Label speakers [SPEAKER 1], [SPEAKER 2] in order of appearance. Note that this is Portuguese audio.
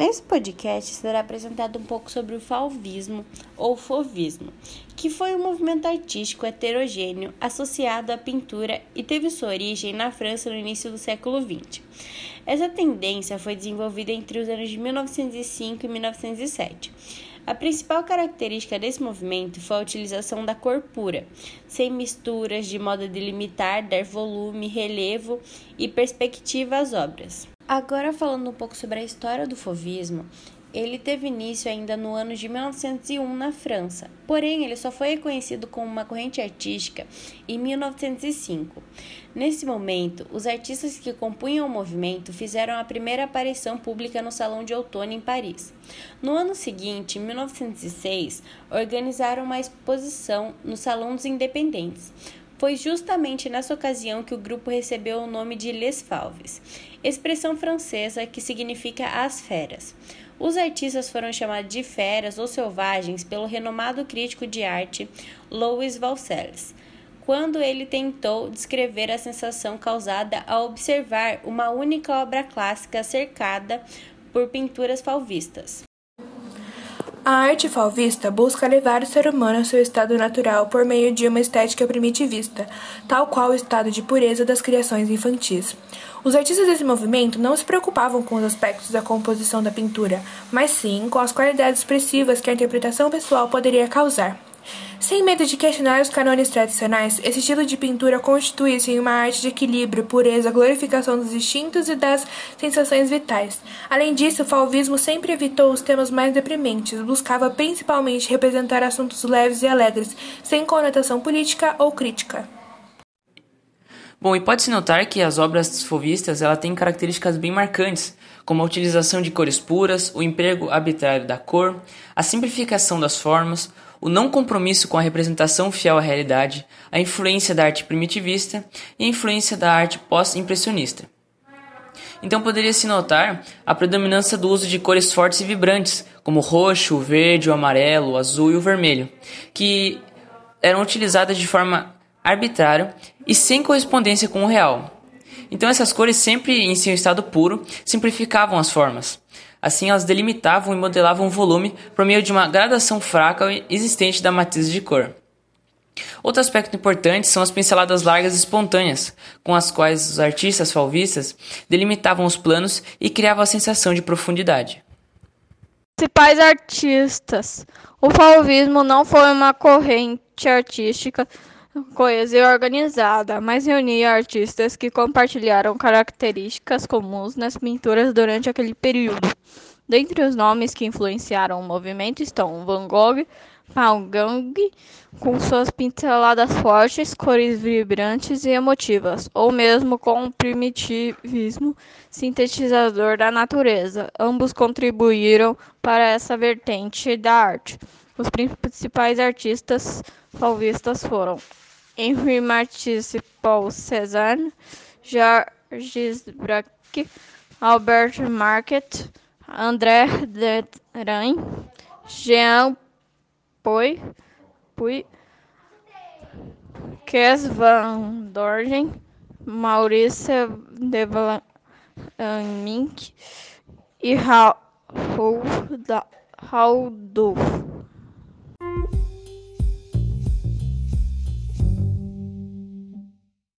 [SPEAKER 1] Nesse podcast será apresentado um pouco sobre o fauvismo ou fovismo, que foi um movimento artístico heterogêneo associado à pintura e teve sua origem na França no início do século XX. Essa tendência foi desenvolvida entre os anos de 1905 e 1907. A principal característica desse movimento foi a utilização da cor pura, sem misturas, de modo a delimitar, dar volume, relevo e perspectiva às obras. Agora falando um pouco sobre a história do fovismo, ele teve início ainda no ano de 1901 na França, porém ele só foi reconhecido como uma corrente artística em 1905. Nesse momento, os artistas que compunham o movimento fizeram a primeira aparição pública no Salão de Outono em Paris. No ano seguinte, em 1906, organizaram uma exposição no Salão dos Independentes. Foi justamente nessa ocasião que o grupo recebeu o nome de Les Fauves, expressão francesa que significa as feras. Os artistas foram chamados de feras ou selvagens pelo renomado crítico de arte Louis Valcelles, quando ele tentou descrever a sensação causada ao observar uma única obra clássica cercada por pinturas fauvistas.
[SPEAKER 2] A arte fauvista busca levar o ser humano ao seu estado natural por meio de uma estética primitivista, tal qual o estado de pureza das criações infantis. Os artistas desse movimento não se preocupavam com os aspectos da composição da pintura, mas sim com as qualidades expressivas que a interpretação pessoal poderia causar. Sem medo de questionar os canones tradicionais, esse estilo de pintura constitui-se em uma arte de equilíbrio, pureza, glorificação dos instintos e das sensações vitais. Além disso, o fauvismo sempre evitou os temas mais deprimentes, buscava principalmente representar assuntos leves e alegres, sem conotação política ou crítica.
[SPEAKER 3] Bom, e pode-se notar que as obras fauvistas ela têm características bem marcantes, como a utilização de cores puras, o emprego arbitrário da cor, a simplificação das formas, o não compromisso com a representação fiel à realidade, a influência da arte primitivista e a influência da arte pós-impressionista. Então poderia-se notar a predominância do uso de cores fortes e vibrantes, como o roxo, o verde, o amarelo, o azul e o vermelho, que eram utilizadas de forma arbitrária e sem correspondência com o real. Então essas cores sempre em seu estado puro simplificavam as formas. Assim, elas delimitavam e modelavam o volume por meio de uma gradação fraca existente da matriz de cor. Outro aspecto importante são as pinceladas largas e espontâneas, com as quais os artistas falvistas delimitavam os planos e criavam a sensação de profundidade.
[SPEAKER 4] Principais artistas. O falvismo não foi uma corrente artística coesa e organizada, mas reunia artistas que compartilharam características comuns nas pinturas durante aquele período. Dentre os nomes que influenciaram o movimento estão Van Gogh, Van Gogh, com suas pinceladas fortes, cores vibrantes e emotivas, ou mesmo com o primitivismo sintetizador da natureza. Ambos contribuíram para essa vertente da arte. Os principais artistas fauvistas foram Henri Matisse, Paul Cézanne, Georges Braque, Albert Marquet, André Derain, Jean Puy, Puy Kes van Dorgen, Maurice de Vlaminck e Raoul Raldolph.